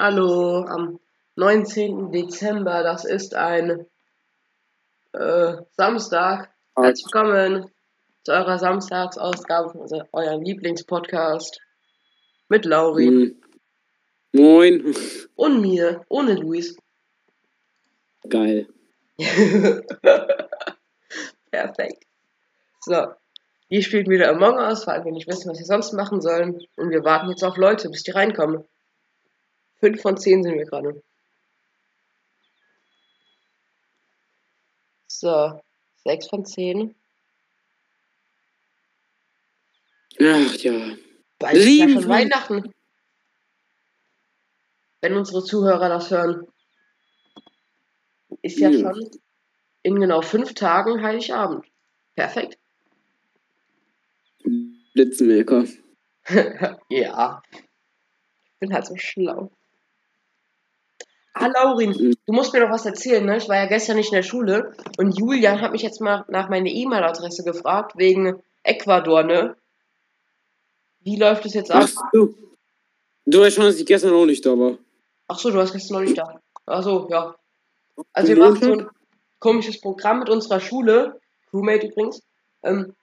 Hallo, am 19. Dezember, das ist ein äh, Samstag. Herzlich willkommen zu eurer Samstagsausgabe von eurem Lieblingspodcast mit Lauri Hm. Moin. und mir, ohne Luis. Geil. Perfekt. So, wir spielen wieder Among Us, weil wir nicht wissen, was wir sonst machen sollen. Und wir warten jetzt auf Leute, bis die reinkommen. Fünf von zehn sind wir gerade. So, sechs von zehn. Ach ja. Bald Sieben von- Weihnachten. Wenn unsere Zuhörer das hören. Ist ja Hm. schon in genau fünf Tagen Heiligabend. Perfekt. Blitzmerker. ja. Ich bin halt so schlau. Ah, Laurin, Mhm. du musst mir doch was erzählen, ne? Ich war ja gestern nicht in der Schule und Julian hat mich jetzt mal nach meiner E-Mail-Adresse gefragt, wegen Ecuador, ne? Wie läuft es jetzt ab? Ach so. Du weißt schon, dass ich gestern auch nicht da war. Ach so, du warst gestern noch nicht da. Ach so, ja. Also wir machen so ein komisches Programm mit unserer Schule, Crewmate übrigens, ähm,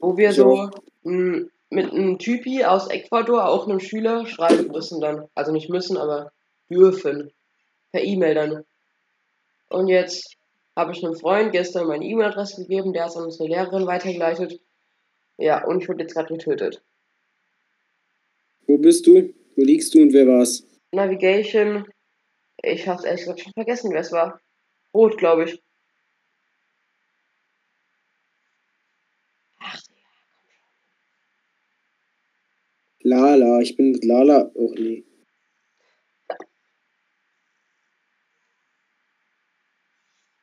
wo wir so mh, mit einem Typi aus Ecuador, auch einem Schüler, schreiben müssen dann. Also nicht müssen, aber dürfen. Per E-Mail dann. Und jetzt habe ich einem Freund gestern meine E-Mail-Adresse gegeben, der hat es an unsere Lehrerin weitergeleitet. Ja, und ich wurde jetzt gerade getötet. Wo bist du? Wo liegst du und wer war's? Navigation. Ich hab's ehrlich gesagt schon vergessen, wer es war. Rot, glaube ich. Ach, Lala. Ich bin mit Lala. Oh nee.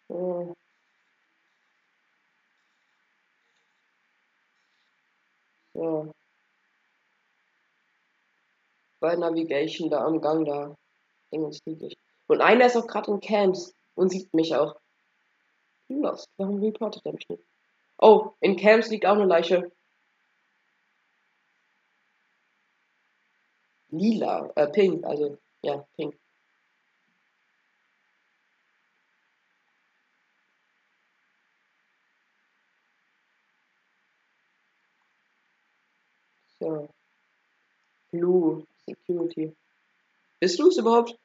Oh. So. Bei Navigation da am Gang da. Dingens niedlich. Und einer ist auch gerade in Camps und sieht mich auch. Lost. Warum reportet er mich nicht? Oh, in Camps liegt auch eine Leiche. Lila, äh, pink, also, ja, pink. So. Blue, Security. Bist du es überhaupt?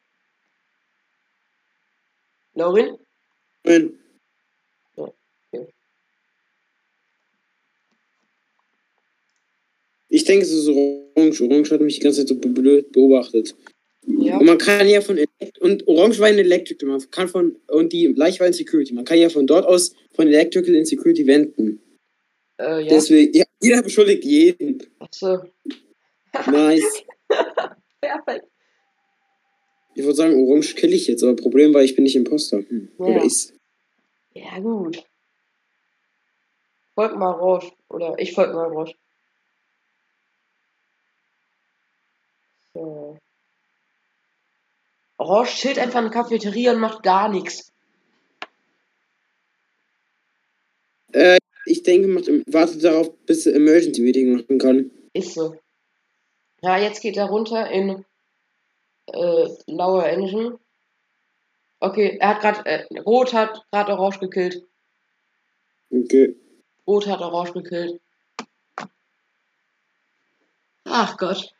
Laurin? Nein. okay. Ich denke, es ist Orange. Orange hat mich die ganze Zeit so blöd beobachtet. Ja. Und man kann ja von Elect und Orange war in Electrical, man kann von und die gleich war in Security. Man kann ja von dort aus von Electrical in Security wenden. Äh, ja. Deswegen, ja, jeder beschuldigt jeden. Achso. Nice. Perfekt. Ich würde sagen, Orange kill ich jetzt, aber Problem war, ich bin nicht Imposter. Hm. Ja. Oder ist. Ja, gut. Folgt mal Roche. Oder ich folge mal Roche. So. Roche chillt einfach in der Cafeteria und macht gar nichts. Äh, ich denke, macht, wartet darauf, bis er Emergency Meeting machen kann. Ist so. Ja, jetzt geht er runter in äh, Lower Engine. Okay, er hat gerade, äh, Rot hat gerade Orange gekillt. Okay. Rot hat Orange gekillt. Ach Gott.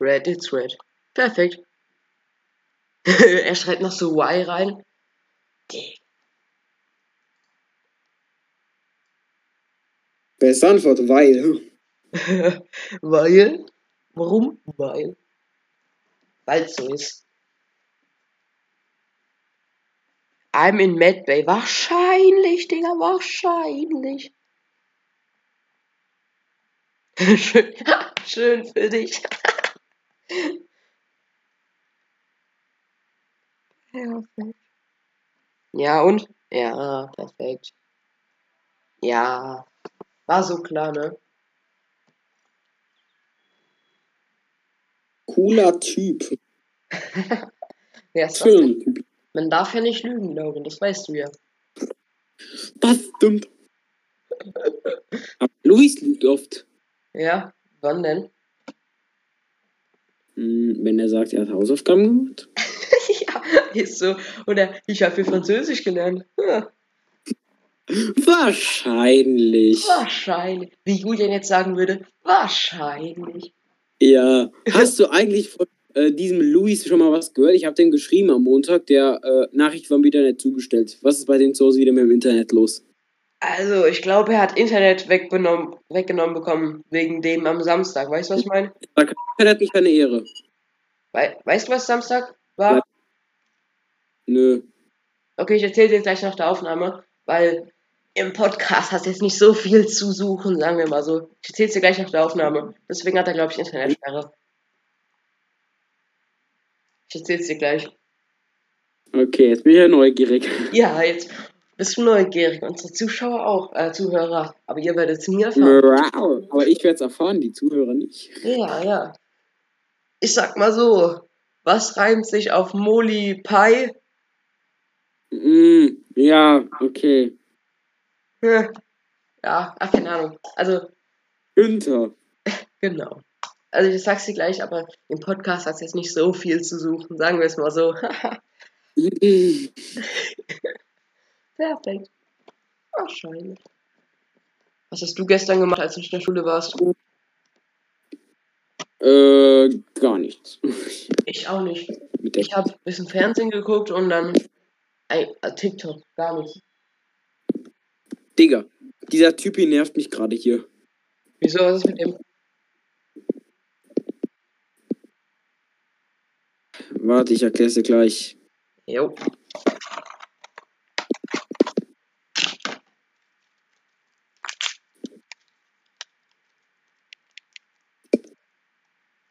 Red, it's red. Perfekt. er schreit noch so Y rein. Dick. Beste Antwort, weil. Weil? Warum? Weil. Weil es so ist. I'm in Mad Bay. Wahrscheinlich, Digga, wahrscheinlich. Schön, schön für dich. Perfekt. Ja, und? Ja, perfekt. Ja, war so klar, ne? Cooler Typ. Denn? Schön Typ. Man darf ja nicht lügen, Lauren, das weißt du ja. Das stimmt. Aber Luis lügt oft. Ja, wann denn? Hm, wenn er sagt, er hat Hausaufgaben gemacht. ja, ist so. Oder ich habe für Französisch gelernt. Ja, Wahrscheinlich. wahrscheinlich. Wie Julian jetzt sagen würde, wahrscheinlich. Ja. Hast du eigentlich von äh, diesem Luis schon mal was gehört? Ich habe dem geschrieben am Montag. Der äh, Nachricht war wieder nicht zugestellt. Was ist bei dem zu Hause wieder mit dem Internet los? Also, ich glaube, er hat Internet weggenommen, weggenommen bekommen, wegen dem am Samstag. Weißt du, was ich meine? Da kann Internet nicht keine Ehre. Wei weißt du, was Samstag war? Nö. Okay, ich erzähle dir gleich nach der Aufnahme, weil im Podcast hat jetzt nicht so viel zu suchen, sagen wir mal so. Ich erzähle dir gleich nach der Aufnahme. Deswegen hat er, glaube ich, Internetsperre. Ich erzähl's dir gleich. Okay, jetzt bin ich ja neugierig. Ja, jetzt bist du neugierig. Unsere Zuschauer auch, äh, Zuhörer. Aber ihr werdet es nie erfahren. Wow. Aber ich werde es erfahren, die Zuhörer nicht. Ja, ja. Ich sag mal so, was reimt sich auf Moli Pie? Mm, ja, okay. Hm. Ja, ach, keine Ahnung. Also, Günther. genau. Also ich sag's dir gleich, aber im Podcast hat es jetzt nicht so viel zu suchen, sagen wir es mal so. Perfekt. Wahrscheinlich. Was hast du gestern gemacht, als du in der Schule warst? äh, gar nichts. Ich auch nicht. Ich habe ein bisschen Fernsehen geguckt und dann ein, äh, TikTok, gar nicht. Digga, dieser Typi nervt mich gerade hier. Wieso, was ist mit dem? Warte, ich erkläre es dir gleich. Jo.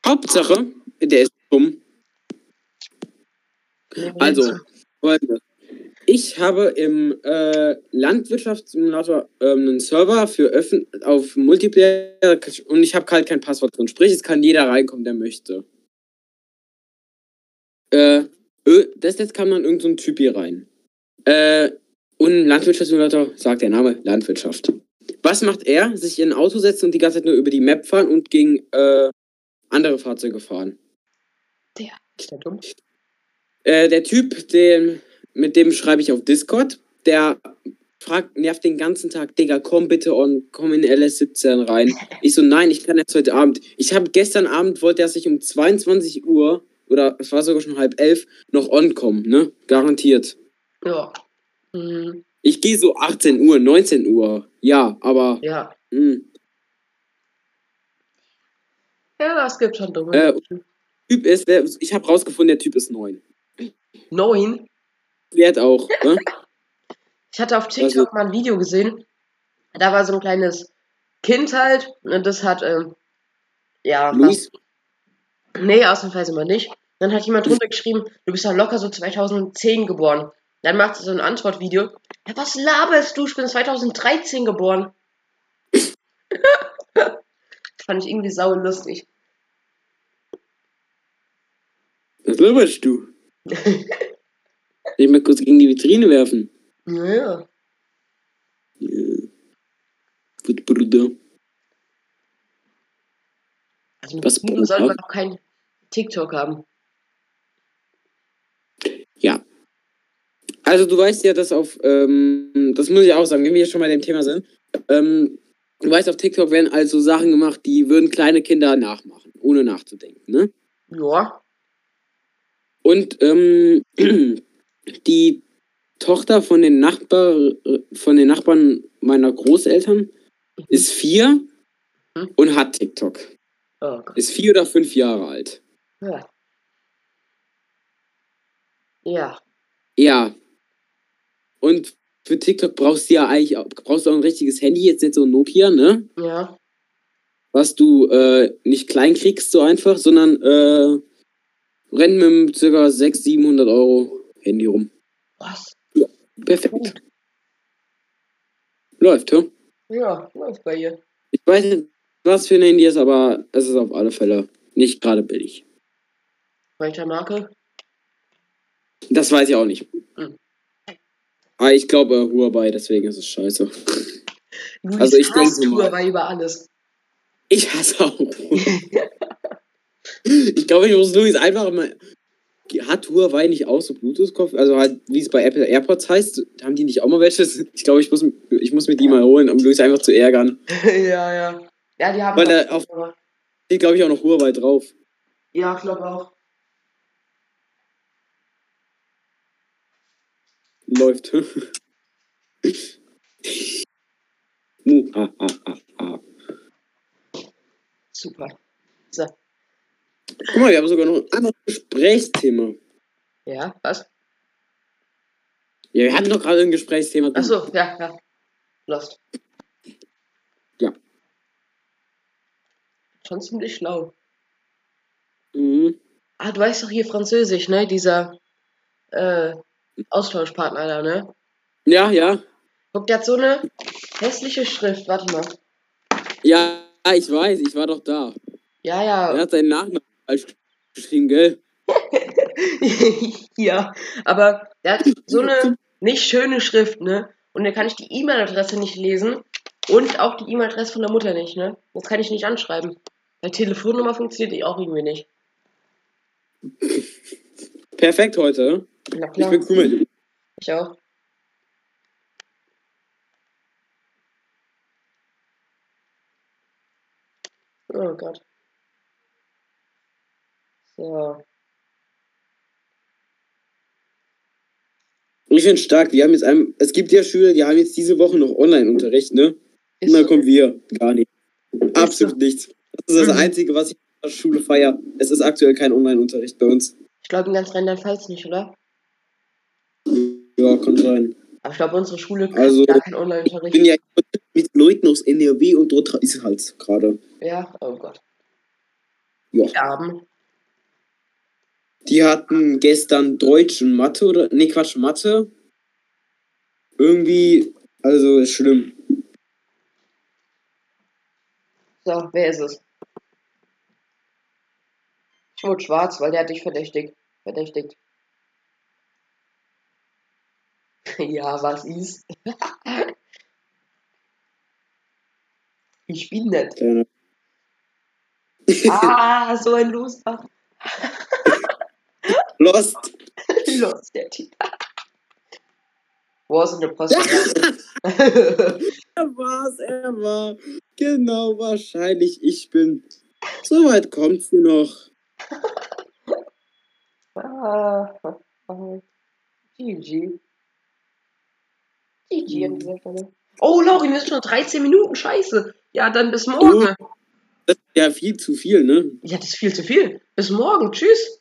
Hauptsache, der ist dumm. Also, folgendes. Ich habe im äh, Landwirtschaftssimulator ähm, einen Server für Öffn auf Multiplayer und ich habe halt kein Passwort drin. Sprich, es kann jeder reinkommen, der möchte. Äh, das jetzt kam dann irgendein so ein Typ hier rein. Äh, und im Landwirtschaftssimulator sagt der Name Landwirtschaft. Was macht er? Sich in ein Auto setzen und die ganze Zeit nur über die Map fahren und gegen äh, andere Fahrzeuge fahren. Ist der dumm? Äh, der Typ, den, mit dem schreibe ich auf Discord, der fragt, nervt den ganzen Tag, Digga, komm bitte on, komm in LS17 rein. Ich so, nein, ich kann jetzt heute Abend. Ich habe gestern Abend, wollte er sich um 22 Uhr, oder es war sogar schon halb elf, noch on kommen, ne? Garantiert. Ja. Hm, Ich gehe so 18 Uhr, 19 Uhr. Ja, aber. ja. Mh. Ja, es gibt schon dumme Äh. Typ ist, ich habe rausgefunden, der Typ ist neun. Neun. Wert auch, ne? Ich hatte auf TikTok Also- mal ein Video gesehen. Da war so ein kleines Kind halt. Und das hat, ähm, ja, Luis, was, nee, ausnahmsweise mal nicht. Dann hat jemand drunter geschrieben, du bist ja locker so 2010 geboren. Dann macht sie so ein Antwortvideo. Ja, was laberst du? Ich bin 2013 geboren. fand ich irgendwie sau lustig. was laberst du? Ich mal kurz gegen die Vitrine werfen. Naja. Ja. Gut, Bruder. Also mit Was Bruder? sollte man auch kein TikTok haben. Ja. Also du weißt ja, dass auf, ähm, das muss ich auch sagen, wenn wir hier schon mal dem Thema sind, ähm, du weißt, auf TikTok werden also Sachen gemacht, die würden kleine Kinder nachmachen, ohne nachzudenken, ne? Ja. Und ähm, die Tochter von den Nachbar, von den Nachbarn meiner Großeltern ist vier Mhm. und hat TikTok. Oh. Ist vier oder fünf Jahre alt. Ja. Ja. Ja. Und für TikTok brauchst du ja eigentlich auch, brauchst du auch ein richtiges Handy, jetzt nicht so ein Nokia, ne? Ja. Was du äh, nicht klein kriegst so einfach, sondern äh, rennt mit ca. 600, 700 Euro Handy rum. Was? Perfekt. Gut. Läuft, ja? Ja, läuft bei ihr. Ich weiß nicht, was für ein Handy ist, aber es ist auf alle Fälle nicht gerade billig. Welcher Marke? Das weiß ich auch nicht. Hm. Aber ich glaube Huawei, deswegen ist es scheiße. Luis Also ich denke mal. Huawei über alles. Ich hasse auch. ich glaube, ich muss Luis einfach mal. Hat Huawei nicht auch so Bluetooth-Kopf? Also halt, wie es bei Apple AirPods heißt, haben die nicht auch mal welche? Ich glaube, ich muss, ich muss mir die mal holen, um Luis einfach zu ärgern. ja, ja. Ja, die haben. Weil er auf- Steht, glaube ich, auch noch Huawei drauf. ja, ich glaube auch. Läuft. Mu, ah, ah, ah, ah. Super. So. Guck mal, wir haben sogar noch ein anderes Gesprächsthema. Ja, was? Ja, wir hatten doch gerade ein Gesprächsthema. Achso, ja, ja. Lost. Ja. Schon ziemlich schlau. Mhm. Ah, du weißt doch hier Französisch, ne? Dieser äh, Austauschpartner da, ne? Ja, ja. Guck, der hat so eine hässliche Schrift. Warte mal. Ja, ich weiß, ich war doch da. Ja, Er ja. hat seinen Nachnamen falsch geschrieben, gell? ja. Aber der hat so eine nicht schöne Schrift, ne? Und da kann ich die E-Mail-Adresse nicht lesen. Und auch die E-Mail-Adresse von der Mutter nicht, ne? Das kann ich nicht anschreiben. Die Telefonnummer funktioniert die auch irgendwie nicht. Perfekt heute. Na Ich klar. bin cool mit. Ich auch. Oh Gott. So. Ich finde stark. Wir haben jetzt einem, es gibt ja Schüler, die haben jetzt diese Woche noch Online-Unterricht, ne? Ist Und dann so. kommen wir. Gar nicht. Absolut so. nichts. Das ist das Mhm. Einzige, was ich in der Schule feiere. Es ist aktuell kein Online-Unterricht bei uns. Ich glaube in ganz Rheinland-Pfalz nicht, oder? Ja, kann sein. Aber ich glaube, unsere Schule kriegt Also, gar keinen Ich Online-Unterricht. bin ja mit Leuten aus NRW und dort ist halt gerade. Ja, oh Gott. Ja. Erben. Die hatten gestern Deutsch und Mathe oder. Nee, Quatsch, Mathe. Irgendwie. Also ist schlimm. So, wer ist es? Ich wurde schwarz, weil der hat dich verdächtigt. Verdächtigt. ja, was ist? ich bin nett. Keine- Ah, so ein Loser. Lost. Los, der ist denn der Post? Er war's, er war. Genau, wahrscheinlich. Ich bin. Soweit kommt's hier noch. ah, GG. GG an dieser Stelle. Oh, Lauri, wir sind schon 13 Minuten. Scheiße. Ja, dann bis morgen. Das ist ja viel zu viel, ne? Ja, das ist viel zu viel. Bis morgen. Tschüss.